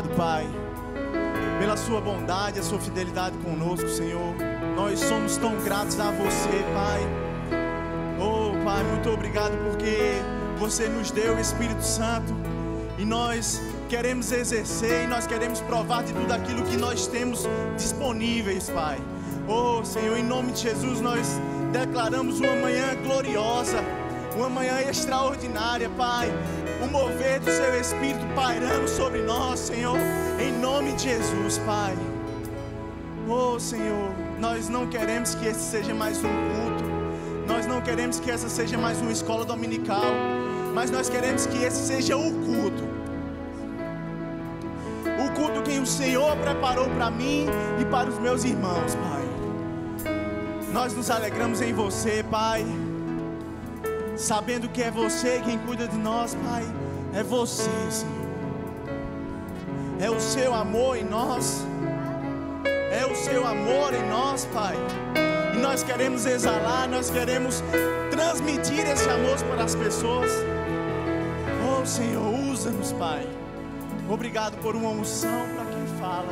obrigado, Pai, pela Sua bondade, a Sua fidelidade conosco, Senhor. Nós somos tão gratos a você, Pai. Oh, Pai, muito obrigado porque você nos deu o Espírito Santo e nós queremos exercer e nós queremos provar de tudo aquilo que nós temos disponíveis, Pai. Oh, Senhor, em nome de Jesus, nós declaramos uma manhã gloriosa, uma manhã extraordinária, Pai. O mover do Seu Espírito pairando sobre nós, Senhor, em nome de Jesus, Pai. Oh, Senhor, nós não queremos que esse seja mais um culto, nós não queremos que essa seja mais uma escola dominical, mas nós queremos que esse seja o culto. O culto que o Senhor preparou para mim e para os meus irmãos, Pai. Nós nos alegramos em você, Pai. Sabendo que é você quem cuida de nós, Pai. É você, Senhor. É o seu amor em nós. É o seu amor em nós, Pai. E nós queremos exalar, nós queremos transmitir esse amor para as pessoas. Oh, Senhor, usa-nos, Pai. Obrigado por uma unção para quem fala,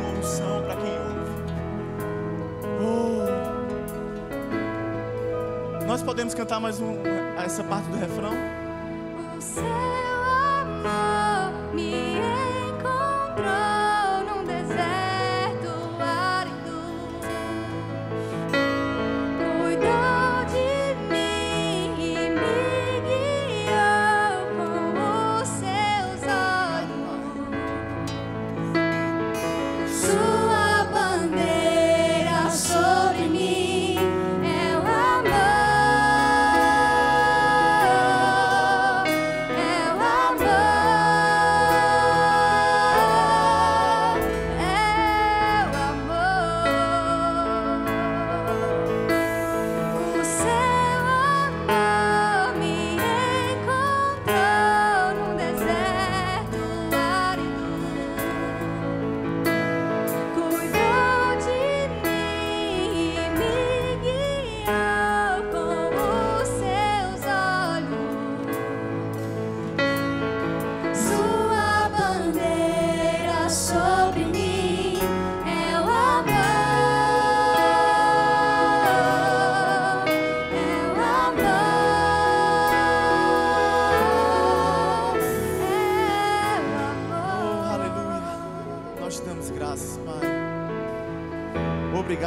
uma unção para quem ouve. Oh. Nós podemos cantar mais um, essa parte do refrão? O seu amor me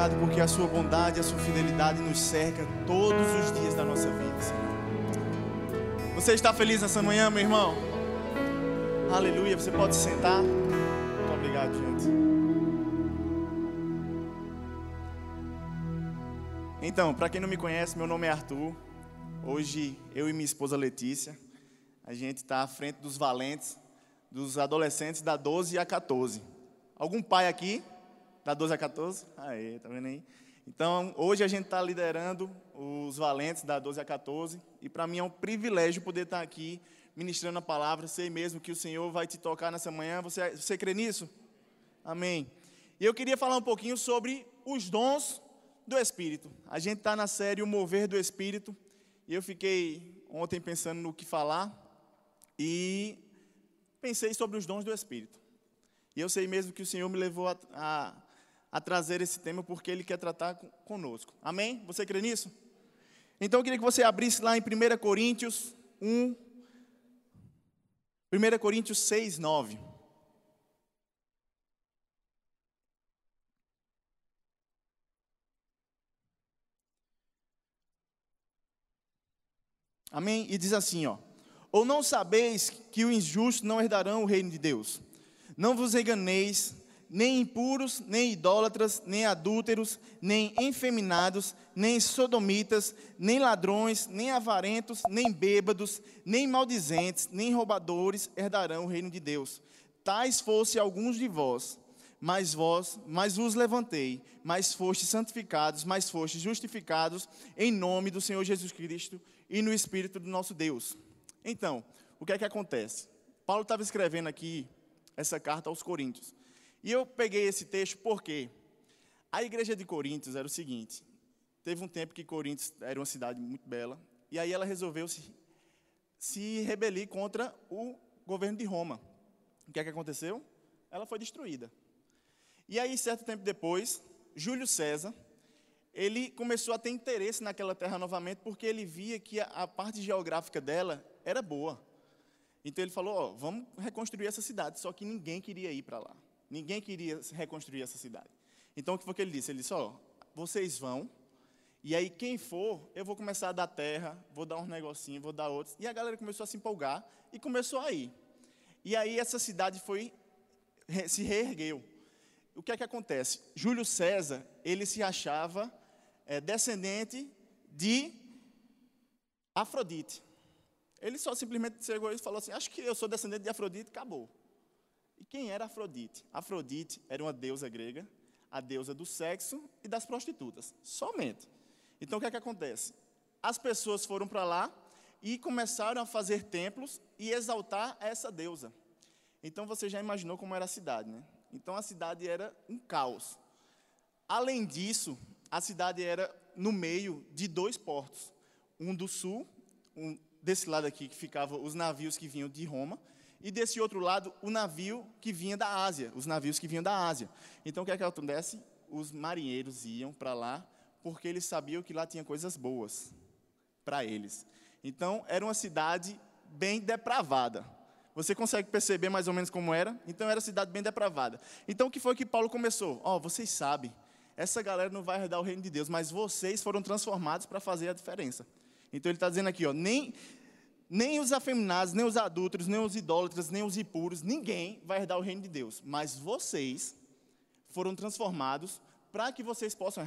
Obrigado porque a sua bondade a sua fidelidade nos cerca todos os dias da nossa vida, Senhor. Você está feliz nessa manhã, meu irmão? Aleluia. Você pode se sentar. Muito obrigado, gente. Então, para quem não me conhece, meu nome é Arthur. Hoje eu e minha esposa Letícia, a gente está à frente dos valentes, dos adolescentes da 12 a 14. Algum pai aqui da 12 a 14? Aí, tá vendo aí? Então, hoje a gente está liderando os valentes da 12 a 14 e para mim é um privilégio poder estar aqui ministrando a palavra. Sei mesmo que o Senhor vai te tocar nessa manhã. Você, você crê nisso? Amém. E eu queria falar um pouquinho sobre os dons do Espírito. A gente está na série O Mover do Espírito e eu fiquei ontem pensando no que falar e pensei sobre os dons do Espírito. E eu sei mesmo que o Senhor me levou a, a, a trazer esse tema porque Ele quer tratar conosco. Amém? Você crê nisso? Então eu queria que você abrisse lá em 1 Coríntios 1, 1 Coríntios 6, 9. Amém? E diz assim, ó: Ou não sabeis que os injustos não herdarão o reino de Deus? Não vos enganeis, nem impuros, nem idólatras, nem adúlteros, nem efeminados, nem sodomitas, nem ladrões, nem avarentos, nem bêbados, nem maldizentes, nem roubadores herdarão o reino de Deus. Tais fossem alguns de vós, mas vós, mas vos levantei, mas fostes santificados, mas fostes justificados em nome do Senhor Jesus Cristo e no Espírito do nosso Deus. Então, o que é que acontece? Paulo estava escrevendo aqui essa carta aos Coríntios. E eu peguei esse texto porque a igreja de Coríntios era o seguinte: teve um tempo que Coríntios era uma cidade muito bela, e aí ela resolveu se, se rebelir contra o governo de Roma. O que é que aconteceu? ela foi destruída. E aí, certo tempo depois, Júlio César, ele começou a ter interesse naquela terra novamente, porque ele via que a, a parte geográfica dela era boa. Então ele falou: vamos reconstruir essa cidade. Só que ninguém queria ir para lá. Ninguém queria reconstruir essa cidade. Então o que foi que ele disse? Ele disse: ó, vocês vão, e aí quem for, eu vou começar a dar terra, vou dar uns negocinhos, vou dar outros. E a galera começou a se empolgar e começou a ir. E aí essa cidade foi se reergueu. O que é que acontece? Júlio César, ele se achava é, descendente de Afrodite. Ele só simplesmente chegou e falou assim: Acho que eu sou descendente de Afrodite, acabou. Quem era Afrodite? Afrodite era uma deusa grega, a deusa do sexo e das prostitutas, somente. Então o que é que acontece? As pessoas foram para lá e começaram a fazer templos e exaltar essa deusa. Então você já imaginou como era a cidade, né? Então a cidade era um caos. Além disso, a cidade era no meio de dois portos, um do sul, um desse lado aqui que ficavam os navios que vinham de Roma, e desse outro lado o navio que vinha da Ásia, os navios que vinham da Ásia. Então o que é que acontece? Os marinheiros iam para lá porque eles sabiam que lá tinha coisas boas para eles. Então era uma cidade bem depravada. Você consegue perceber mais ou menos como era? Então era uma cidade bem depravada. Então o que foi que Paulo começou? Ó, oh, vocês sabem, essa galera não vai herdar o reino de Deus, mas vocês foram transformados para fazer a diferença. Então ele está dizendo aqui, ó, nem, nem os afeminados, nem os adúlteros, nem os idólatras, nem os impuros, ninguém vai herdar o reino de Deus. Mas vocês foram transformados para que vocês possam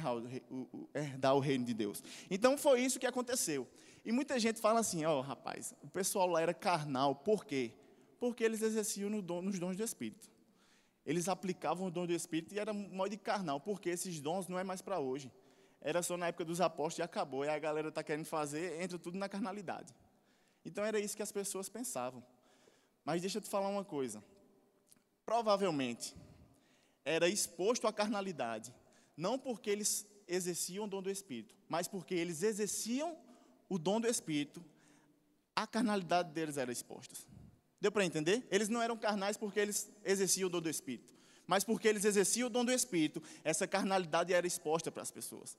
herdar o reino de Deus. Então foi isso que aconteceu. E muita gente fala assim, ó, oh, rapaz, o pessoal lá era carnal, por quê? Porque eles exerciam no dom, nos dons do Espírito eles aplicavam o dom do Espírito e era modo de carnal, porque esses dons não é mais para hoje. Era só na época dos apóstolos e acabou. E a galera está querendo fazer, entra tudo na carnalidade. Então era isso que as pessoas pensavam. Mas deixa eu te falar uma coisa. Provavelmente era exposto à carnalidade, não porque eles exerciam o dom do Espírito, mas porque eles exerciam o dom do Espírito, a carnalidade deles era exposta. Deu para entender? Eles não eram carnais porque eles exerciam o dom do Espírito. Mas porque eles exerciam o dom do Espírito, essa carnalidade era exposta para as pessoas.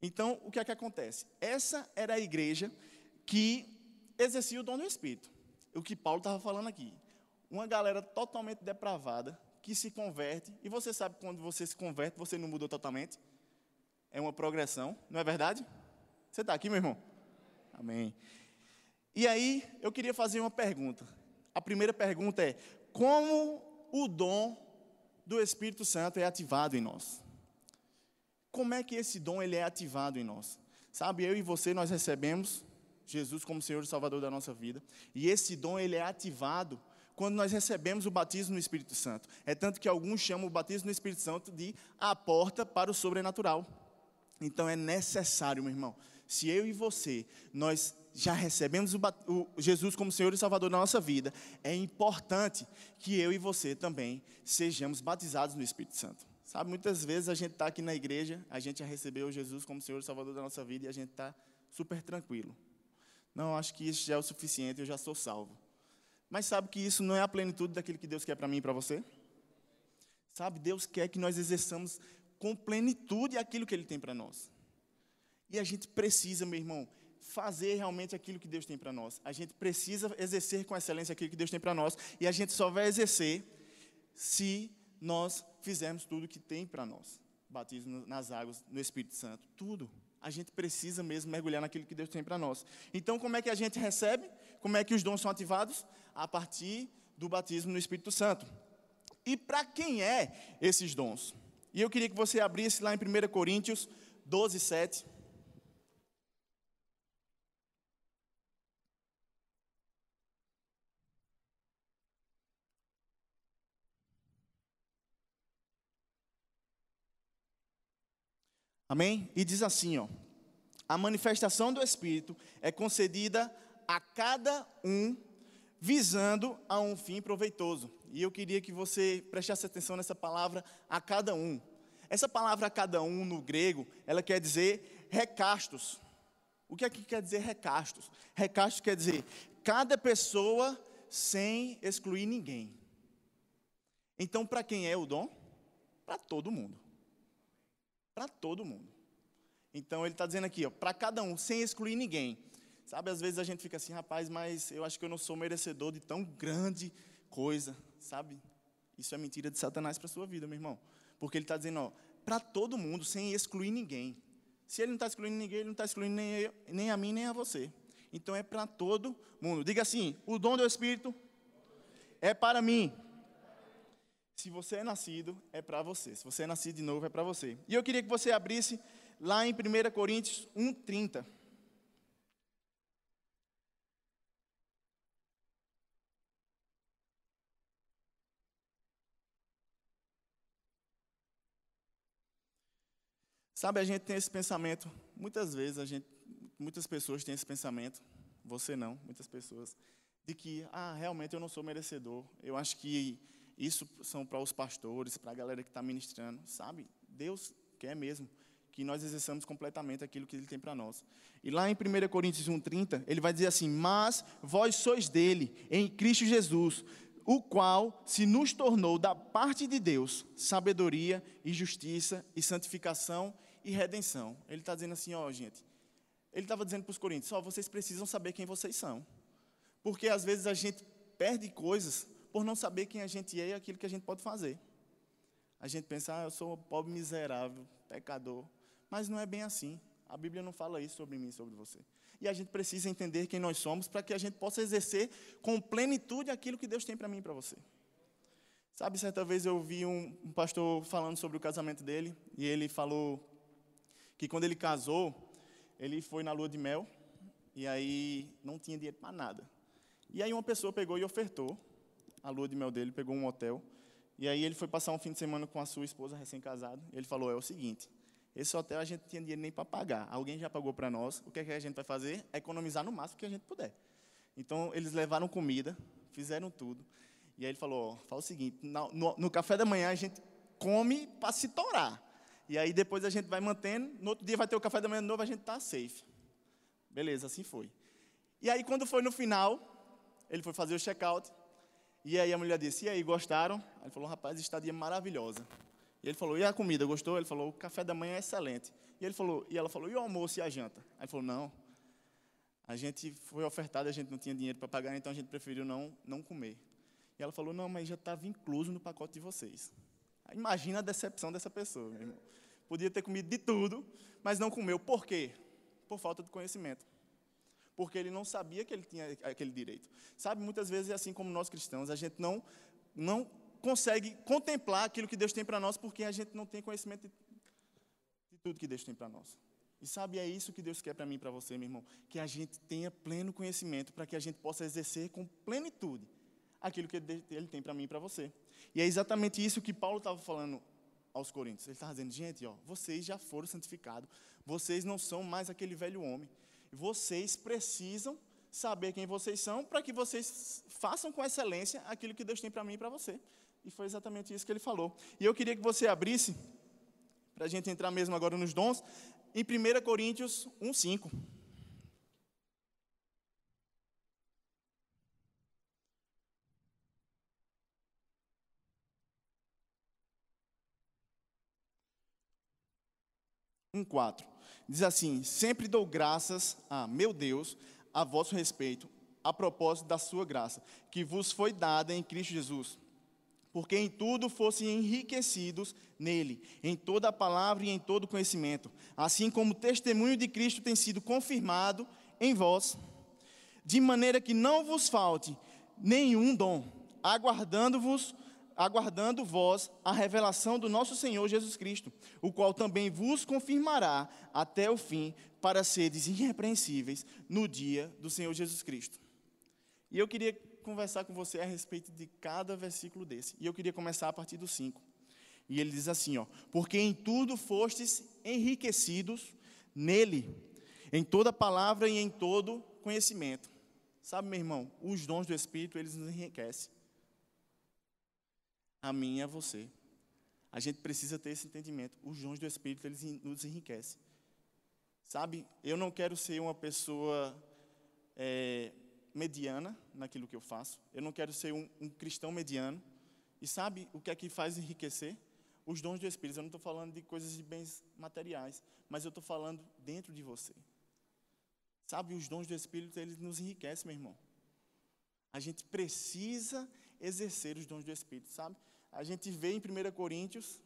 Então, o que é que acontece? Essa era a igreja que exercia o dom do Espírito. O que Paulo estava falando aqui. Uma galera totalmente depravada, que se converte. E você sabe quando você se converte, você não mudou totalmente? É uma progressão, não é verdade? Você está aqui, meu irmão? Amém. E aí, eu queria fazer uma pergunta. A primeira pergunta é: como o dom do Espírito Santo é ativado em nós? Como é que esse dom ele é ativado em nós? Sabe, eu e você nós recebemos Jesus como Senhor e Salvador da nossa vida, e esse dom ele é ativado quando nós recebemos o batismo no Espírito Santo. É tanto que alguns chamam o batismo no Espírito Santo de a porta para o sobrenatural. Então é necessário, meu irmão, se eu e você nós já recebemos o, o, Jesus como Senhor e Salvador da nossa vida, é importante que eu e você também sejamos batizados no Espírito Santo. Sabe, muitas vezes a gente está aqui na igreja, a gente já recebeu Jesus como Senhor e Salvador da nossa vida e a gente está super tranquilo. Não, acho que isso já é o suficiente, eu já sou salvo. Mas sabe que isso não é a plenitude daquilo que Deus quer para mim e para você? Sabe, Deus quer que nós exerçamos com plenitude aquilo que Ele tem para nós. E a gente precisa, meu irmão, fazer realmente aquilo que Deus tem para nós. A gente precisa exercer com excelência aquilo que Deus tem para nós. E a gente só vai exercer se nós fizermos tudo que tem para nós. Batismo nas águas, no Espírito Santo, tudo. A gente precisa mesmo mergulhar naquilo que Deus tem para nós. Então, como é que a gente recebe? Como é que os dons são ativados? A partir do batismo no Espírito Santo. E para quem é esses dons? E eu queria que você abrisse lá em 1 Coríntios 12, 7. Amém? E diz assim, ó: A manifestação do Espírito é concedida a cada um visando a um fim proveitoso. E eu queria que você prestasse atenção nessa palavra a cada um. Essa palavra a cada um no grego, ela quer dizer recastos. O que que quer dizer recastos? Recastos quer dizer cada pessoa sem excluir ninguém. Então, para quem é o dom? Para todo mundo. Para todo mundo. Então, ele está dizendo aqui, para cada um, sem excluir ninguém. Sabe, às vezes a gente fica assim, rapaz, mas eu acho que eu não sou merecedor de tão grande coisa, sabe? Isso é mentira de Satanás para a sua vida, meu irmão. Porque ele está dizendo, para todo mundo, sem excluir ninguém. Se ele não está excluindo ninguém, ele não está excluindo nem, eu, nem a mim, nem a você. Então é para todo mundo. Diga assim: o dom do Espírito é para mim. Se você é nascido, é para você. Se você é nascido de novo, é para você. E eu queria que você abrisse lá em 1 Coríntios 1,30. Sabe, a gente tem esse pensamento, muitas vezes a gente, muitas pessoas têm esse pensamento, você não, muitas pessoas, de que, ah, realmente eu não sou merecedor. Eu acho que isso são para os pastores, para a galera que está ministrando, sabe? Deus quer mesmo que nós exerçamos completamente aquilo que Ele tem para nós. E lá em 1 Coríntios 1,30, ele vai dizer assim: Mas vós sois dele, em Cristo Jesus, o qual se nos tornou da parte de Deus sabedoria e justiça e santificação e redenção. Ele está dizendo assim, ó, gente. Ele estava dizendo para os coríntios, ó, vocês precisam saber quem vocês são. Porque às vezes a gente perde coisas por não saber quem a gente é e aquilo que a gente pode fazer. A gente pensa, ah, eu sou um pobre miserável, pecador. Mas não é bem assim. A Bíblia não fala isso sobre mim, sobre você. E a gente precisa entender quem nós somos para que a gente possa exercer com plenitude aquilo que Deus tem para mim e para você. Sabe, certa vez eu vi um, um pastor falando sobre o casamento dele, e ele falou que quando ele casou, ele foi na lua de mel e aí não tinha dinheiro para nada. E aí uma pessoa pegou e ofertou a lua de mel dele, pegou um hotel. E aí ele foi passar um fim de semana com a sua esposa recém-casada. Ele falou: "É o seguinte, esse hotel a gente não tinha dinheiro nem para pagar. Alguém já pagou para nós. O que, é que a gente vai fazer? É economizar no máximo que a gente puder. Então eles levaram comida, fizeram tudo. E aí ele falou: fala o seguinte, no, no, no café da manhã a gente come para se torar. E aí depois a gente vai mantendo, no outro dia vai ter o café da manhã de novo, a gente está safe. Beleza, assim foi. E aí quando foi no final, ele foi fazer o check-out, e aí a mulher disse, e aí, gostaram? Ele falou, rapaz, estadia maravilhosa. E ele falou, e a comida, gostou? Ele falou, o café da manhã é excelente. E, ele falou, e ela falou, e o almoço e a janta? Aí ele falou, não, a gente foi ofertado, a gente não tinha dinheiro para pagar, então a gente preferiu não, não comer. E ela falou, não, mas já estava incluso no pacote de vocês. Imagina a decepção dessa pessoa, meu irmão. Podia ter comido de tudo, mas não comeu. Por quê? Por falta de conhecimento. Porque ele não sabia que ele tinha aquele direito. Sabe, muitas vezes é assim como nós cristãos, a gente não, não consegue contemplar aquilo que Deus tem para nós porque a gente não tem conhecimento de, de tudo que Deus tem para nós. E sabe, é isso que Deus quer para mim e para você, meu irmão. Que a gente tenha pleno conhecimento para que a gente possa exercer com plenitude aquilo que Ele tem para mim e para você. E é exatamente isso que Paulo estava falando aos Coríntios. Ele estava dizendo, gente, ó, vocês já foram santificados, vocês não são mais aquele velho homem. Vocês precisam saber quem vocês são para que vocês façam com excelência aquilo que Deus tem para mim e para você. E foi exatamente isso que ele falou. E eu queria que você abrisse, para a gente entrar mesmo agora nos dons, em 1 Coríntios 1,5. 1,4. Diz assim: Sempre dou graças a meu Deus a vosso respeito, a propósito da sua graça, que vos foi dada em Cristo Jesus. Porque em tudo fossem enriquecidos nele, em toda a palavra e em todo conhecimento, assim como o testemunho de Cristo tem sido confirmado em vós, de maneira que não vos falte nenhum dom, aguardando-vos aguardando vós a revelação do nosso Senhor Jesus Cristo, o qual também vos confirmará até o fim, para seres irrepreensíveis no dia do Senhor Jesus Cristo. E eu queria conversar com você a respeito de cada versículo desse. E eu queria começar a partir do 5. E ele diz assim, ó: "Porque em tudo fostes enriquecidos nele, em toda palavra e em todo conhecimento." Sabe, meu irmão, os dons do Espírito, eles nos enriquecem a mim e a você. A gente precisa ter esse entendimento. Os dons do Espírito, eles nos enriquecem. Sabe, eu não quero ser uma pessoa é, mediana naquilo que eu faço. Eu não quero ser um, um cristão mediano. E sabe o que é que faz enriquecer? Os dons do Espírito. Eu não estou falando de coisas de bens materiais, mas eu estou falando dentro de você. Sabe, os dons do Espírito, eles nos enriquecem, meu irmão. A gente precisa exercer os dons do Espírito, sabe? A gente vê em 1 Coríntios,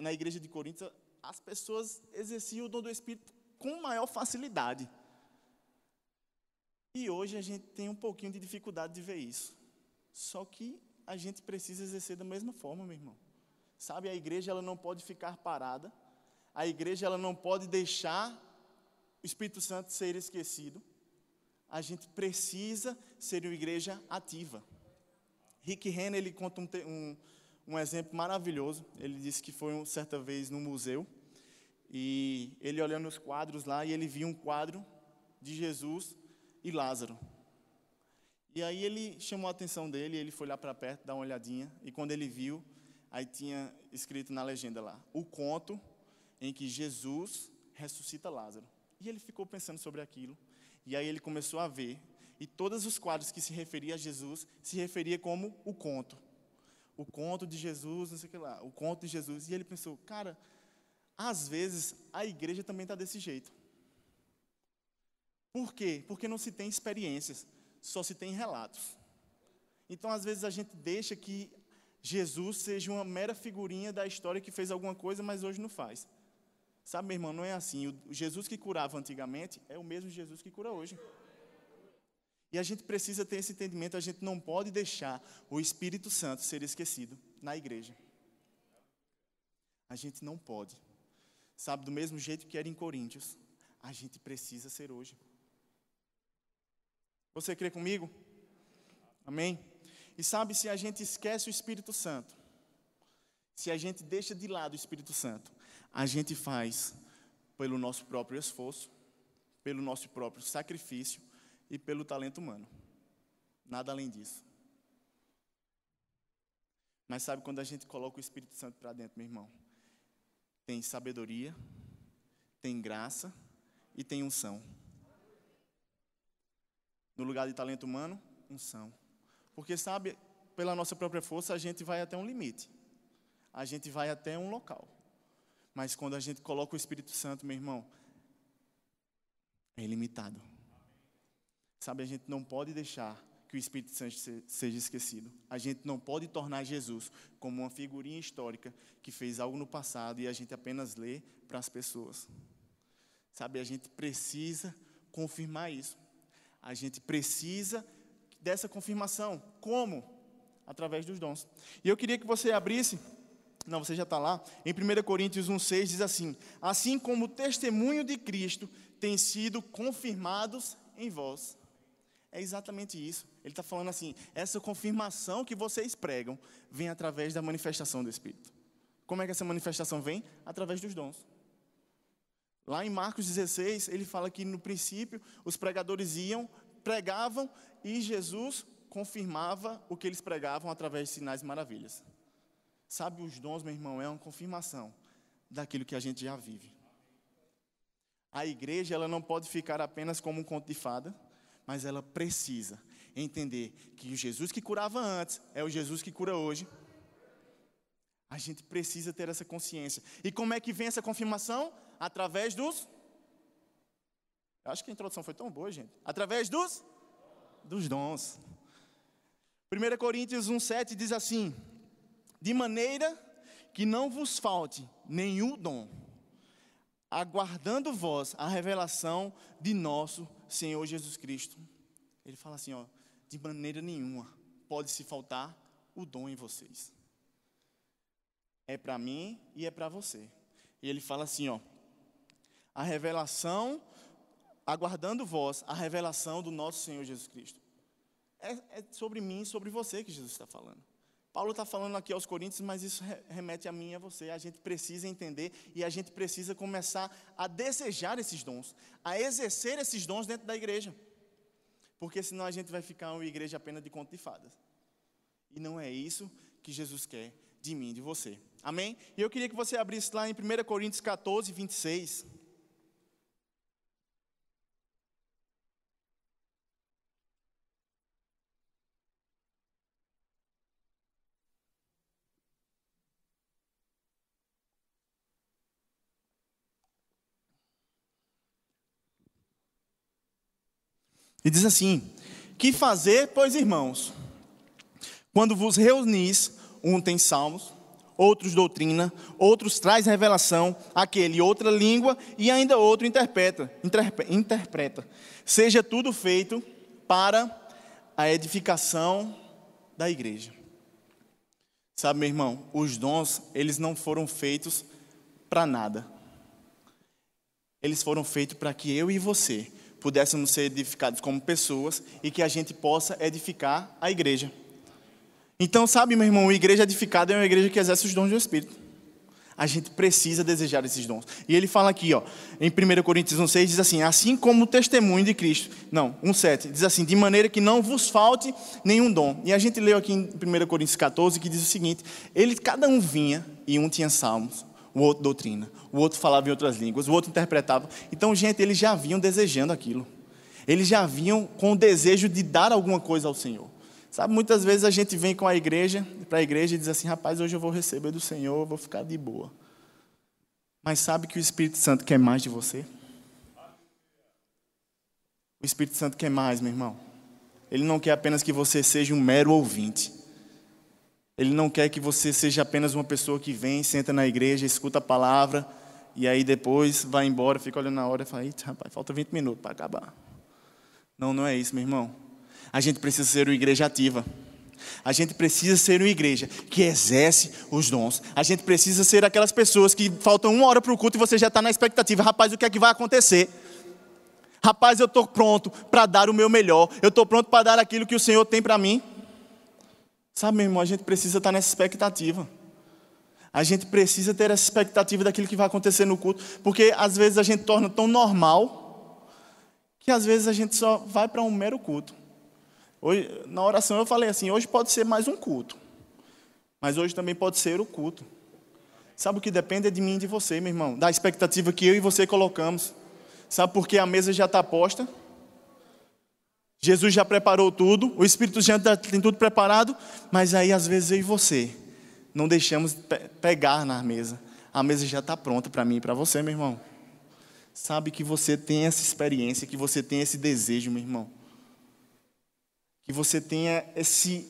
na igreja de Coríntios, as pessoas exerciam o dom do Espírito com maior facilidade. E hoje a gente tem um pouquinho de dificuldade de ver isso. Só que a gente precisa exercer da mesma forma, meu irmão. Sabe, a igreja ela não pode ficar parada. A igreja ela não pode deixar o Espírito Santo ser esquecido. A gente precisa ser uma igreja ativa. Rick Renner ele conta um, um, um exemplo maravilhoso. Ele disse que foi certa vez no museu e ele olhando os quadros lá e ele viu um quadro de Jesus e Lázaro. E aí ele chamou a atenção dele, ele foi lá para perto, dar uma olhadinha, e quando ele viu, aí tinha escrito na legenda lá, o conto em que Jesus ressuscita Lázaro. E ele ficou pensando sobre aquilo, e aí ele começou a ver, e todos os quadros que se referia a Jesus se referia como o conto. O conto de Jesus, não sei o que lá, o conto de Jesus. E ele pensou, cara, às vezes a igreja também está desse jeito. Por quê? Porque não se tem experiências só se tem relatos. Então, às vezes, a gente deixa que Jesus seja uma mera figurinha da história que fez alguma coisa, mas hoje não faz. Sabe, meu irmão, não é assim. O Jesus que curava antigamente é o mesmo Jesus que cura hoje. E a gente precisa ter esse entendimento, a gente não pode deixar o Espírito Santo ser esquecido na igreja. A gente não pode. Sabe, do mesmo jeito que era em Coríntios, a gente precisa ser hoje. Você crê comigo? Amém? E sabe, se a gente esquece o Espírito Santo, se a gente deixa de lado o Espírito Santo, a gente faz pelo nosso próprio esforço, pelo nosso próprio sacrifício e pelo talento humano. Nada além disso. Mas sabe quando a gente coloca o Espírito Santo para dentro, meu irmão? Tem sabedoria, tem graça e tem unção. No lugar de talento humano, unção. Porque, sabe, pela nossa própria força, a gente vai até um limite. A gente vai até um local. Mas quando a gente coloca o Espírito Santo, meu irmão, é ilimitado. Sabe, a gente não pode deixar que o Espírito Santo seja esquecido. A gente não pode tornar Jesus como uma figurinha histórica que fez algo no passado e a gente apenas lê para as pessoas. Sabe, a gente precisa confirmar isso. A gente precisa dessa confirmação. Como? Através dos dons. E eu queria que você abrisse, não, você já está lá, em 1 Coríntios 1,6 diz assim: Assim como o testemunho de Cristo tem sido confirmados em vós. É exatamente isso. Ele está falando assim: essa confirmação que vocês pregam vem através da manifestação do Espírito. Como é que essa manifestação vem? Através dos dons. Lá em Marcos 16, ele fala que no princípio os pregadores iam, pregavam e Jesus confirmava o que eles pregavam através de sinais e maravilhas. Sabe, os dons, meu irmão, é uma confirmação daquilo que a gente já vive. A igreja, ela não pode ficar apenas como um conto de fada, mas ela precisa entender que o Jesus que curava antes é o Jesus que cura hoje. A gente precisa ter essa consciência. E como é que vem essa confirmação? Através dos. Eu acho que a introdução foi tão boa, gente. Através dos. Dos dons. 1 Coríntios 1,7 diz assim: De maneira que não vos falte nenhum dom, aguardando vós a revelação de nosso Senhor Jesus Cristo. Ele fala assim, ó, de maneira nenhuma pode se faltar o dom em vocês. É para mim e é para você. E ele fala assim, ó, a revelação, aguardando vós a revelação do nosso Senhor Jesus Cristo. É, é sobre mim e sobre você que Jesus está falando. Paulo está falando aqui aos Coríntios, mas isso remete a mim e a você. A gente precisa entender e a gente precisa começar a desejar esses dons, a exercer esses dons dentro da igreja. Porque senão a gente vai ficar uma igreja apenas de conto de fadas. E não é isso que Jesus quer de mim, de você. Amém? E eu queria que você abrisse lá em 1 Coríntios 14, 26. E diz assim: Que fazer, pois, irmãos? Quando vos reunis, um tem salmos, outros doutrina, outros traz revelação, aquele outra língua e ainda outro interpreta, interpreta. Seja tudo feito para a edificação da igreja. Sabe, meu irmão, os dons, eles não foram feitos para nada. Eles foram feitos para que eu e você pudéssemos ser edificados como pessoas e que a gente possa edificar a igreja. Então, sabe, meu irmão, a igreja edificada é uma igreja que exerce os dons do Espírito. A gente precisa desejar esses dons. E ele fala aqui, ó, em 1 Coríntios 1,6, diz assim: assim como o testemunho de Cristo. Não, 1,7, diz assim: de maneira que não vos falte nenhum dom. E a gente leu aqui em 1 Coríntios 14 que diz o seguinte: ele, cada um vinha e um tinha salmos, o outro doutrina, o outro falava em outras línguas, o outro interpretava. Então, gente, eles já vinham desejando aquilo. Eles já vinham com o desejo de dar alguma coisa ao Senhor. Sabe, muitas vezes a gente vem com a igreja, para a igreja e diz assim: rapaz, hoje eu vou receber do Senhor, eu vou ficar de boa. Mas sabe que o Espírito Santo quer mais de você? O Espírito Santo quer mais, meu irmão. Ele não quer apenas que você seja um mero ouvinte. Ele não quer que você seja apenas uma pessoa que vem, senta na igreja, escuta a palavra e aí depois vai embora, fica olhando na hora e fala: Eita, rapaz, falta 20 minutos para acabar. Não, não é isso, meu irmão. A gente precisa ser uma igreja ativa. A gente precisa ser uma igreja que exerce os dons. A gente precisa ser aquelas pessoas que faltam uma hora para o culto e você já está na expectativa. Rapaz, o que é que vai acontecer? Rapaz, eu estou pronto para dar o meu melhor. Eu estou pronto para dar aquilo que o Senhor tem para mim. Sabe, meu irmão, a gente precisa estar nessa expectativa. A gente precisa ter essa expectativa daquilo que vai acontecer no culto. Porque às vezes a gente torna tão normal que às vezes a gente só vai para um mero culto. Hoje, na oração eu falei assim: hoje pode ser mais um culto, mas hoje também pode ser o culto. Sabe o que depende é de mim e de você, meu irmão, da expectativa que eu e você colocamos. Sabe por que a mesa já está posta? Jesus já preparou tudo, o Espírito Santo tem tudo preparado, mas aí às vezes eu e você não deixamos pe pegar na mesa. A mesa já está pronta para mim e para você, meu irmão. Sabe que você tem essa experiência, que você tem esse desejo, meu irmão que você tenha esse,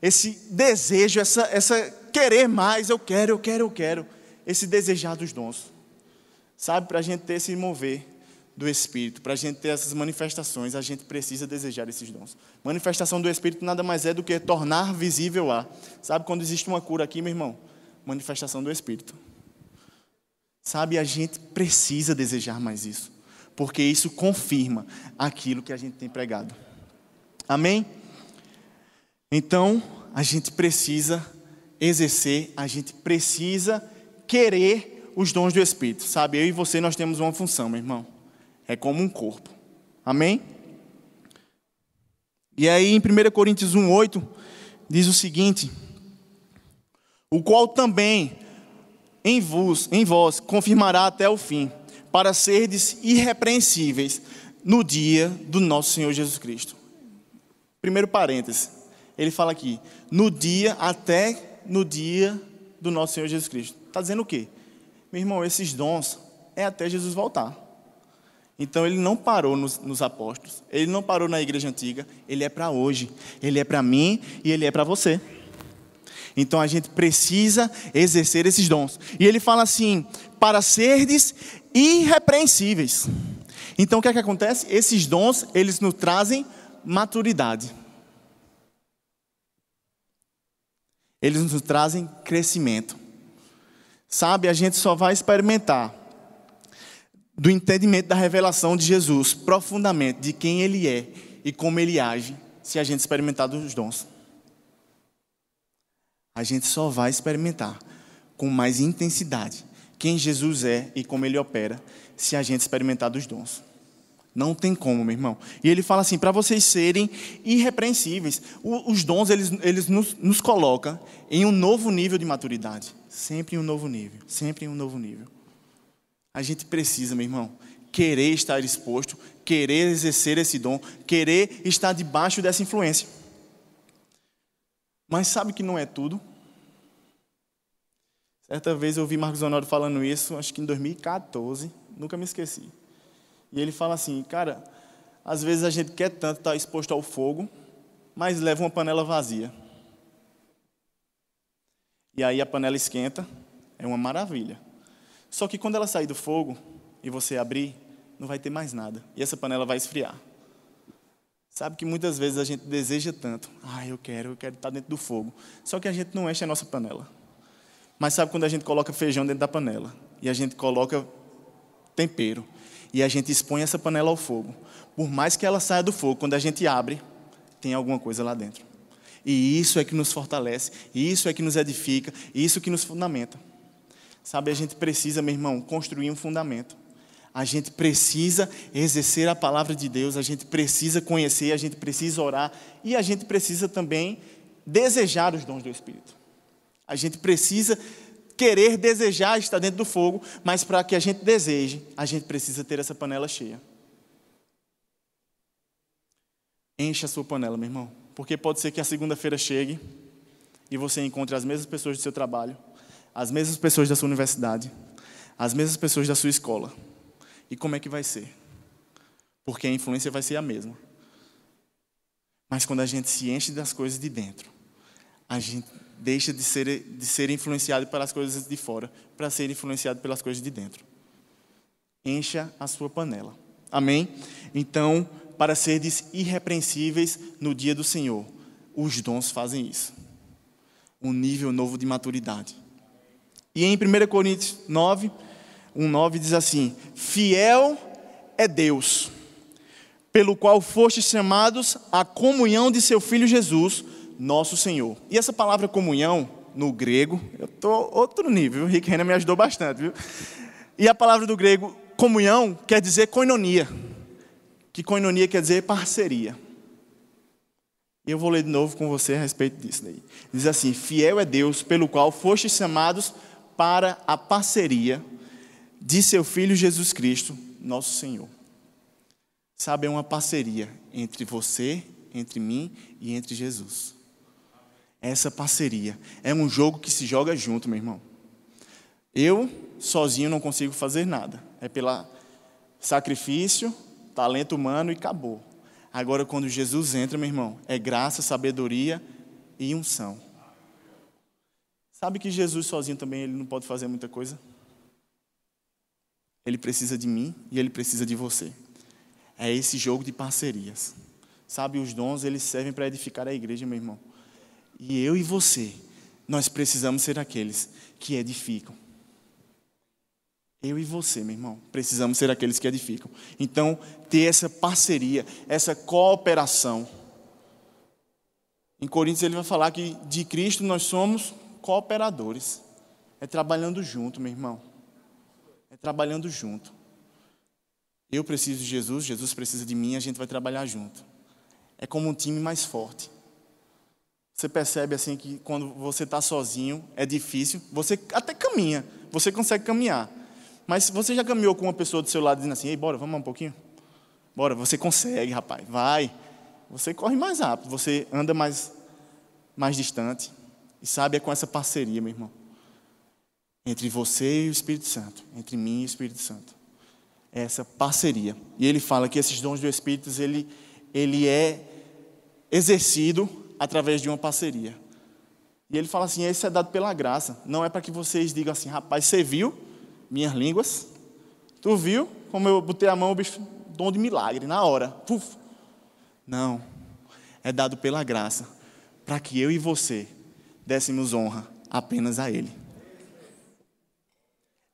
esse desejo, essa, essa querer mais, eu quero, eu quero, eu quero, esse desejar dos dons. Sabe, para a gente ter esse mover do Espírito, para a gente ter essas manifestações, a gente precisa desejar esses dons. Manifestação do Espírito nada mais é do que tornar visível a. Sabe, quando existe uma cura aqui, meu irmão? Manifestação do Espírito. Sabe, a gente precisa desejar mais isso, porque isso confirma aquilo que a gente tem pregado. Amém? Então, a gente precisa exercer, a gente precisa querer os dons do Espírito. Sabe, eu e você nós temos uma função, meu irmão. É como um corpo. Amém? E aí em 1 Coríntios 1:8 diz o seguinte: O qual também em vos, em vós confirmará até o fim, para serdes irrepreensíveis no dia do nosso Senhor Jesus Cristo. Primeiro parêntese. Ele fala aqui, no dia, até no dia do nosso Senhor Jesus Cristo. Está dizendo o quê? Meu irmão, esses dons é até Jesus voltar. Então ele não parou nos, nos apóstolos, ele não parou na igreja antiga, ele é para hoje, ele é para mim e ele é para você. Então a gente precisa exercer esses dons. E ele fala assim: para serdes irrepreensíveis. Então o que é que acontece? Esses dons, eles nos trazem maturidade. Eles nos trazem crescimento. Sabe, a gente só vai experimentar do entendimento da revelação de Jesus profundamente, de quem Ele é e como Ele age, se a gente experimentar dos dons. A gente só vai experimentar com mais intensidade quem Jesus é e como Ele opera, se a gente experimentar dos dons. Não tem como, meu irmão. E ele fala assim: para vocês serem irrepreensíveis. os dons, eles, eles nos, nos colocam em um novo nível de maturidade. Sempre em um novo nível. Sempre em um novo nível. A gente precisa, meu irmão, querer estar exposto, querer exercer esse dom, querer estar debaixo dessa influência. Mas sabe que não é tudo? Certa vez eu ouvi Marcos Honório falando isso, acho que em 2014, nunca me esqueci. E ele fala assim, cara, Às vezes a gente quer tanto estar exposto ao fogo, mas leva uma panela vazia. E aí a panela esquenta, é uma maravilha. Só que quando ela sair do fogo e você abrir, não vai ter mais nada. E essa panela vai esfriar. Sabe que muitas vezes a gente deseja tanto. Ah, eu quero, eu quero estar dentro do fogo. Só que a gente não enche a nossa panela. Mas sabe quando a gente coloca feijão dentro da panela? E a gente coloca tempero. E a gente expõe essa panela ao fogo. Por mais que ela saia do fogo, quando a gente abre, tem alguma coisa lá dentro. E isso é que nos fortalece, isso é que nos edifica, isso que nos fundamenta. Sabe, a gente precisa, meu irmão, construir um fundamento. A gente precisa exercer a palavra de Deus, a gente precisa conhecer, a gente precisa orar e a gente precisa também desejar os dons do Espírito. A gente precisa querer desejar estar dentro do fogo, mas para que a gente deseje, a gente precisa ter essa panela cheia. Encha a sua panela, meu irmão, porque pode ser que a segunda-feira chegue e você encontre as mesmas pessoas do seu trabalho, as mesmas pessoas da sua universidade, as mesmas pessoas da sua escola. E como é que vai ser? Porque a influência vai ser a mesma. Mas quando a gente se enche das coisas de dentro, a gente deixa de ser, de ser influenciado pelas coisas de fora para ser influenciado pelas coisas de dentro. Encha a sua panela. Amém? Então, para seres irrepreensíveis no dia do Senhor, os dons fazem isso. Um nível novo de maturidade. E em 1 Coríntios 9, 1,9 diz assim: Fiel é Deus, pelo qual fostes chamados à comunhão de seu Filho Jesus, nosso Senhor. E essa palavra comunhão, no grego, eu estou outro nível, o Rick Renner me ajudou bastante, viu? E a palavra do grego comunhão quer dizer koinonia, que koinonia quer dizer parceria. E eu vou ler de novo com você a respeito disso daí. Diz assim: Fiel é Deus, pelo qual fostes chamados para a parceria de seu Filho Jesus Cristo, nosso Senhor. Sabe, é uma parceria entre você, entre mim e entre Jesus. Essa parceria é um jogo que se joga junto, meu irmão. Eu sozinho não consigo fazer nada. É pela sacrifício, talento humano e acabou. Agora, quando Jesus entra, meu irmão, é graça, sabedoria e unção. Sabe que Jesus sozinho também ele não pode fazer muita coisa? Ele precisa de mim e ele precisa de você. É esse jogo de parcerias. Sabe, os dons, eles servem para edificar a igreja, meu irmão. E eu e você, nós precisamos ser aqueles que edificam. Eu e você, meu irmão, precisamos ser aqueles que edificam. Então, ter essa parceria, essa cooperação. Em Coríntios ele vai falar que de Cristo nós somos cooperadores. É trabalhando junto, meu irmão é trabalhando junto. Eu preciso de Jesus, Jesus precisa de mim, a gente vai trabalhar junto. É como um time mais forte. Você percebe assim que quando você está sozinho é difícil. Você até caminha, você consegue caminhar. Mas você já caminhou com uma pessoa do seu lado dizendo assim: Ei, bora, vamos um pouquinho? Bora, você consegue, rapaz, vai. Você corre mais rápido, você anda mais, mais distante. E sabe, é com essa parceria, meu irmão entre você e o Espírito Santo, entre mim e o Espírito Santo. É essa parceria. E ele fala que esses dons do Espírito, ele, ele é exercido através de uma parceria. E ele fala assim: esse é dado pela graça. Não é para que vocês digam assim, rapaz, você viu minhas línguas? Tu viu como eu botei a mão, o bicho, dom de milagre, na hora. Puf. Não. É dado pela graça. Para que eu e você dessemos honra apenas a Ele.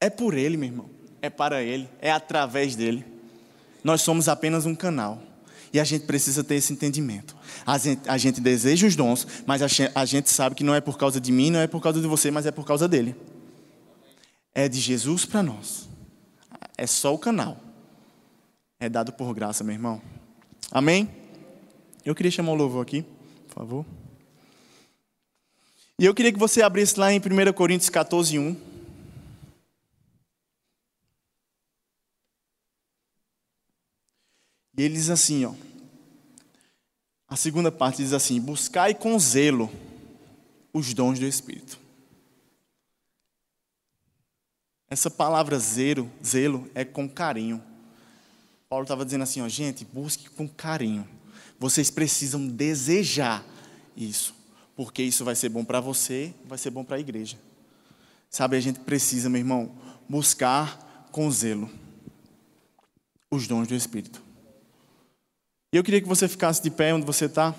É por Ele, meu irmão. É para Ele. É através dele. Nós somos apenas um canal. E a gente precisa ter esse entendimento. A gente, a gente deseja os dons, mas a gente, a gente sabe que não é por causa de mim, não é por causa de você, mas é por causa dele. É de Jesus para nós. É só o canal. É dado por graça, meu irmão. Amém? Eu queria chamar o louvor aqui, por favor. E eu queria que você abrisse lá em 1 Coríntios 14, 1. E ele diz assim, ó. A segunda parte diz assim: buscai com zelo os dons do Espírito. Essa palavra zelo, zelo é com carinho. Paulo estava dizendo assim, ó, gente, busque com carinho. Vocês precisam desejar isso, porque isso vai ser bom para você, vai ser bom para a igreja. Sabe, a gente precisa, meu irmão, buscar com zelo os dons do Espírito. E eu queria que você ficasse de pé onde você está.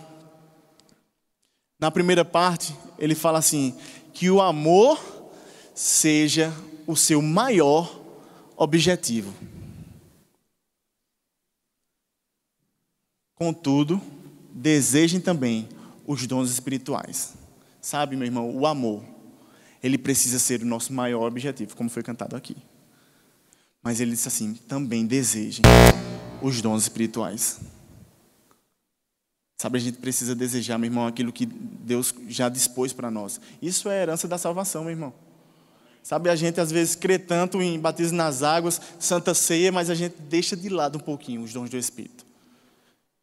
Na primeira parte, ele fala assim: que o amor seja o seu maior objetivo. Contudo, desejem também os dons espirituais. Sabe, meu irmão, o amor, ele precisa ser o nosso maior objetivo, como foi cantado aqui. Mas ele disse assim: também desejem os dons espirituais. Sabe, a gente precisa desejar, meu irmão, aquilo que Deus já dispôs para nós. Isso é a herança da salvação, meu irmão. Sabe, a gente às vezes crê tanto em batismo nas águas, santa ceia, mas a gente deixa de lado um pouquinho os dons do Espírito.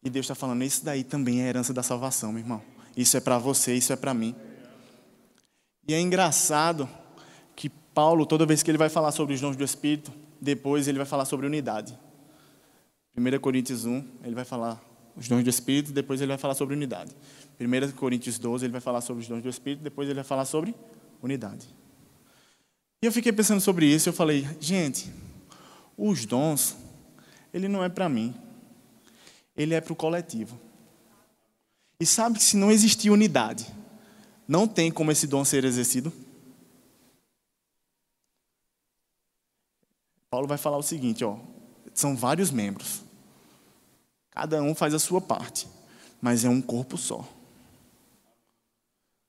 E Deus está falando, isso daí também é herança da salvação, meu irmão. Isso é para você, isso é para mim. E é engraçado que Paulo, toda vez que ele vai falar sobre os dons do Espírito, depois ele vai falar sobre unidade. 1 Coríntios 1, ele vai falar os dons do Espírito, depois ele vai falar sobre unidade. 1 Coríntios 12, ele vai falar sobre os dons do Espírito, depois ele vai falar sobre unidade. E eu fiquei pensando sobre isso, eu falei, gente, os dons, ele não é para mim, ele é para o coletivo. E sabe que se não existir unidade, não tem como esse dom ser exercido? Paulo vai falar o seguinte, ó, são vários membros. Cada um faz a sua parte, mas é um corpo só.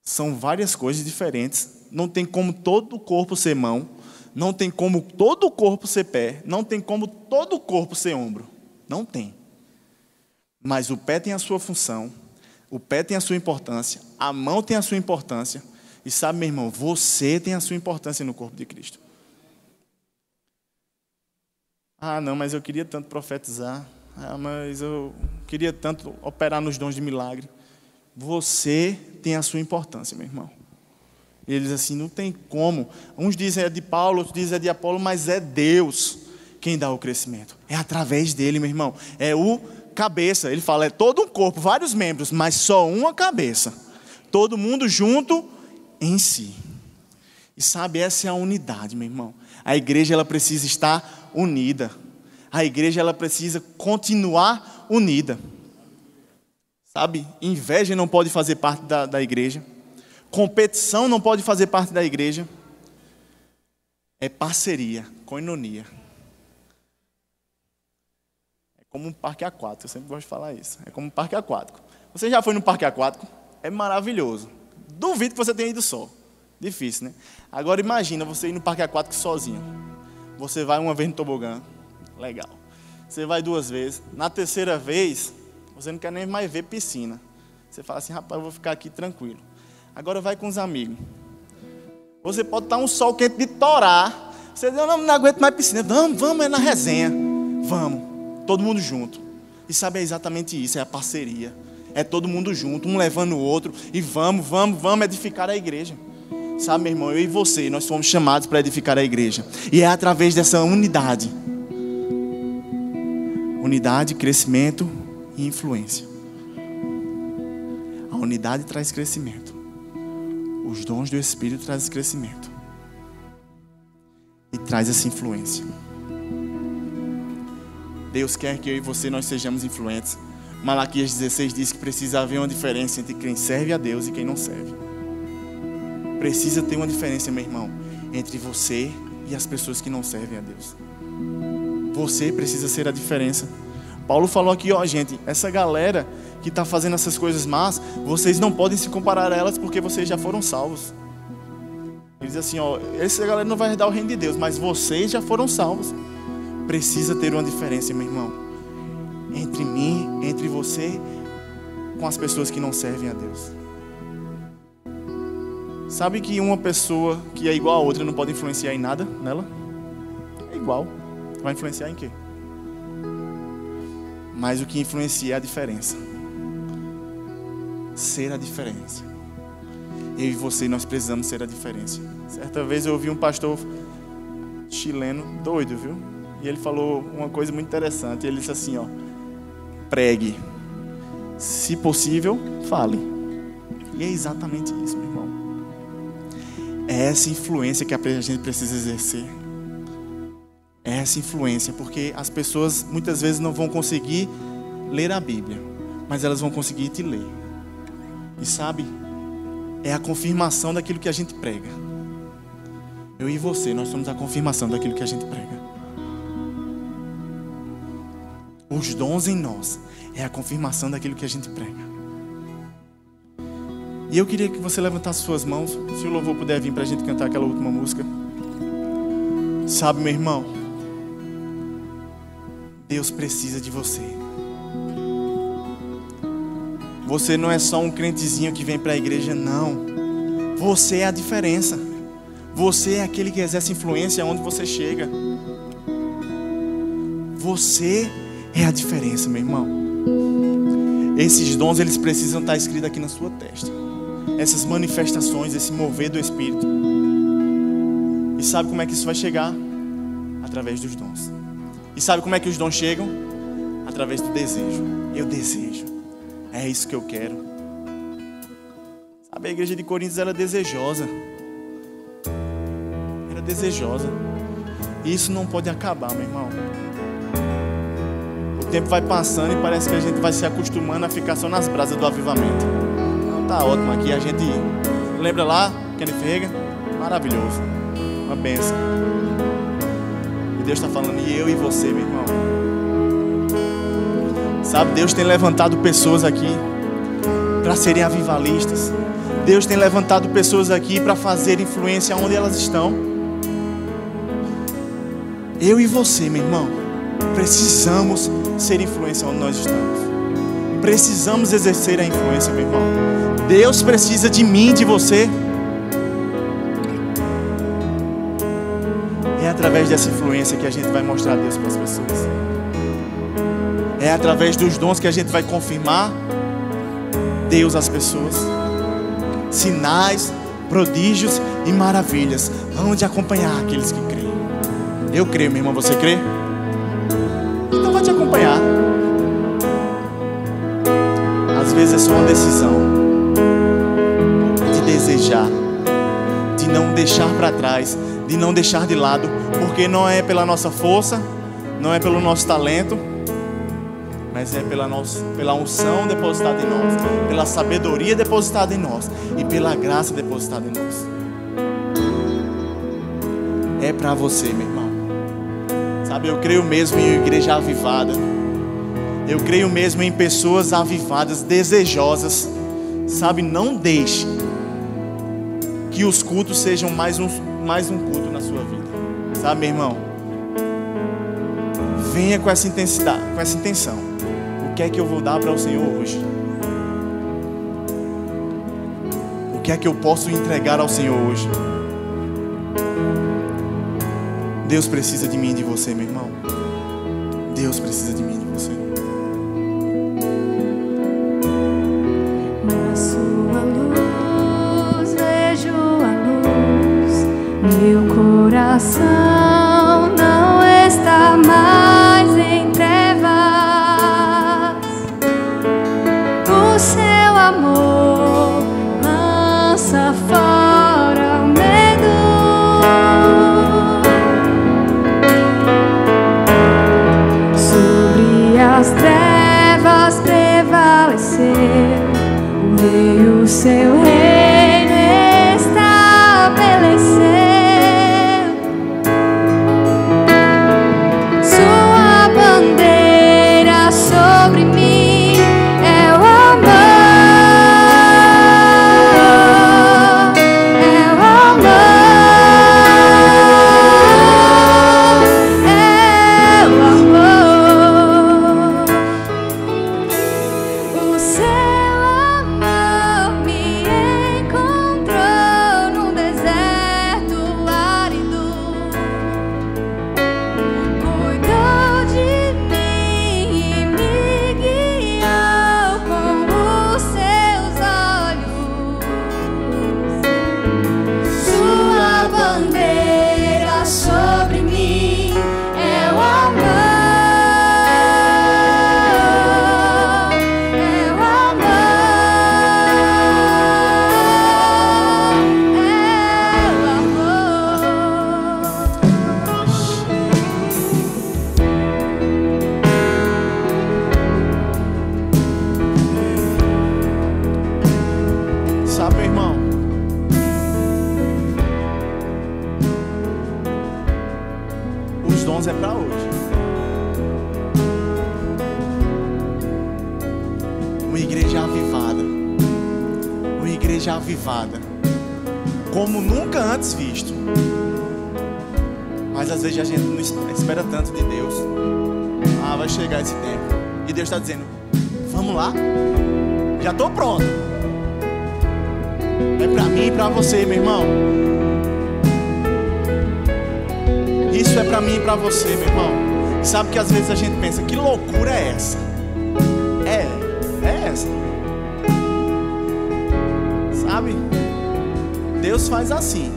São várias coisas diferentes. Não tem como todo o corpo ser mão, não tem como todo o corpo ser pé, não tem como todo o corpo ser ombro. Não tem. Mas o pé tem a sua função, o pé tem a sua importância, a mão tem a sua importância. E sabe, meu irmão, você tem a sua importância no corpo de Cristo. Ah, não, mas eu queria tanto profetizar. Ah, mas eu queria tanto operar nos dons de milagre. Você tem a sua importância, meu irmão. E eles assim, não tem como. Uns dizem é de Paulo, outros dizem é de Apolo, mas é Deus quem dá o crescimento. É através dele, meu irmão. É o cabeça. Ele fala, é todo um corpo, vários membros, mas só uma cabeça. Todo mundo junto em si. E sabe, essa é a unidade, meu irmão. A igreja ela precisa estar unida a igreja ela precisa continuar unida. Sabe? Inveja não pode fazer parte da, da igreja. Competição não pode fazer parte da igreja. É parceria, coinonia. Como um parque aquático, eu sempre gosto de falar isso. É como um parque aquático. Você já foi no parque aquático? É maravilhoso. Duvido que você tenha ido só. Difícil, né? Agora imagina você ir no parque aquático sozinho. Você vai uma vez no tobogã, Legal. Você vai duas vezes. Na terceira vez, você não quer nem mais ver piscina. Você fala assim, rapaz, eu vou ficar aqui tranquilo. Agora vai com os amigos. Você pode estar um sol quente de torar. Você diz, não, não aguento mais piscina. Vamos, vamos, é na resenha. Vamos. Todo mundo junto. E sabe, é exatamente isso, é a parceria. É todo mundo junto, um levando o outro. E vamos, vamos, vamos edificar a igreja. Sabe, meu irmão, eu e você, nós fomos chamados para edificar a igreja. E é através dessa unidade Unidade, crescimento e influência. A unidade traz crescimento. Os dons do Espírito trazem crescimento. E traz essa influência. Deus quer que eu e você nós sejamos influentes. Malaquias 16 diz que precisa haver uma diferença entre quem serve a Deus e quem não serve. Precisa ter uma diferença, meu irmão, entre você e as pessoas que não servem a Deus. Você precisa ser a diferença. Paulo falou aqui, ó, gente, essa galera que está fazendo essas coisas más, vocês não podem se comparar a elas porque vocês já foram salvos. Ele diz assim, ó, essa galera não vai herdar o reino de Deus, mas vocês já foram salvos. Precisa ter uma diferença, meu irmão, entre mim, entre você, com as pessoas que não servem a Deus. Sabe que uma pessoa que é igual a outra não pode influenciar em nada nela? É igual. Vai influenciar em quê? Mas o que influencia é a diferença. Ser a diferença. Eu e você, nós precisamos ser a diferença. Certa vez eu ouvi um pastor chileno doido, viu? E ele falou uma coisa muito interessante. Ele disse assim, ó: pregue. Se possível, fale. E é exatamente isso, meu irmão. É essa influência que a gente precisa exercer. É essa influência, porque as pessoas muitas vezes não vão conseguir ler a Bíblia, mas elas vão conseguir te ler. E sabe, é a confirmação daquilo que a gente prega. Eu e você, nós somos a confirmação daquilo que a gente prega. Os dons em nós é a confirmação daquilo que a gente prega. E eu queria que você levantasse suas mãos, se o louvor puder vir para a gente cantar aquela última música. Sabe, meu irmão, Deus precisa de você. Você não é só um crentezinho que vem para a igreja, não. Você é a diferença. Você é aquele que exerce influência onde você chega. Você é a diferença, meu irmão. Esses dons eles precisam estar escritos aqui na sua testa. Essas manifestações, esse mover do Espírito. E sabe como é que isso vai chegar? Através dos dons. E sabe como é que os dons chegam? Através do desejo. Eu desejo. É isso que eu quero. Sabe, a igreja de Coríntios era desejosa. Era desejosa. E isso não pode acabar, meu irmão. Tempo vai passando e parece que a gente vai se acostumando a ficar só nas brasas do avivamento. Não, tá ótimo aqui. A gente lembra lá, Kenneth Reagan? Maravilhoso. Uma benção. E Deus está falando, e eu e você, meu irmão. Sabe, Deus tem levantado pessoas aqui para serem avivalistas. Deus tem levantado pessoas aqui para fazer influência onde elas estão. Eu e você, meu irmão, precisamos ser influência onde nós estamos. Precisamos exercer a influência, meu irmão. Deus precisa de mim, de você. É através dessa influência que a gente vai mostrar Deus para as pessoas. É através dos dons que a gente vai confirmar Deus às pessoas. Sinais, prodígios e maravilhas hão de acompanhar aqueles que creem. Eu creio, meu irmão, você crê? É só uma decisão de desejar, de não deixar para trás, de não deixar de lado, porque não é pela nossa força, não é pelo nosso talento, mas é pela, nossa, pela unção depositada em nós, pela sabedoria depositada em nós e pela graça depositada em nós. É para você, meu irmão. Sabe, eu creio mesmo em igreja avivada. Eu creio mesmo em pessoas avivadas, desejosas. Sabe, não deixe que os cultos sejam mais um, mais um culto na sua vida. Sabe, meu irmão? Venha com essa intensidade, com essa intenção. O que é que eu vou dar para o Senhor hoje? O que é que eu posso entregar ao Senhor hoje? Deus precisa de mim e de você, meu irmão. Deus precisa de mim prevaleceu o rei, o seu reino meu irmão. Os dons é para hoje. Uma igreja avivada. Uma igreja avivada. Como nunca antes visto. Mas às vezes a gente não espera tanto de Deus. Ah, vai chegar esse tempo. E Deus está dizendo: Vamos lá, já estou pronto. É para mim e para você, meu irmão. Isso é para mim e para você, meu irmão. Sabe que às vezes a gente pensa: Que loucura é essa? É, é essa. Sabe? Deus faz assim.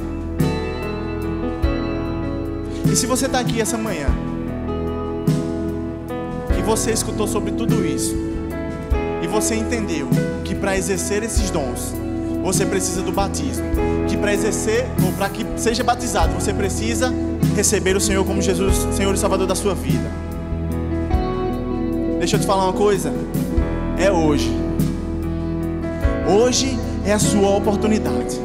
E se você está aqui essa manhã, que você escutou sobre tudo isso, e você entendeu que para exercer esses dons, você precisa do batismo, que para exercer ou para que seja batizado, você precisa receber o Senhor como Jesus, Senhor e Salvador da sua vida. Deixa eu te falar uma coisa, é hoje. Hoje é a sua oportunidade.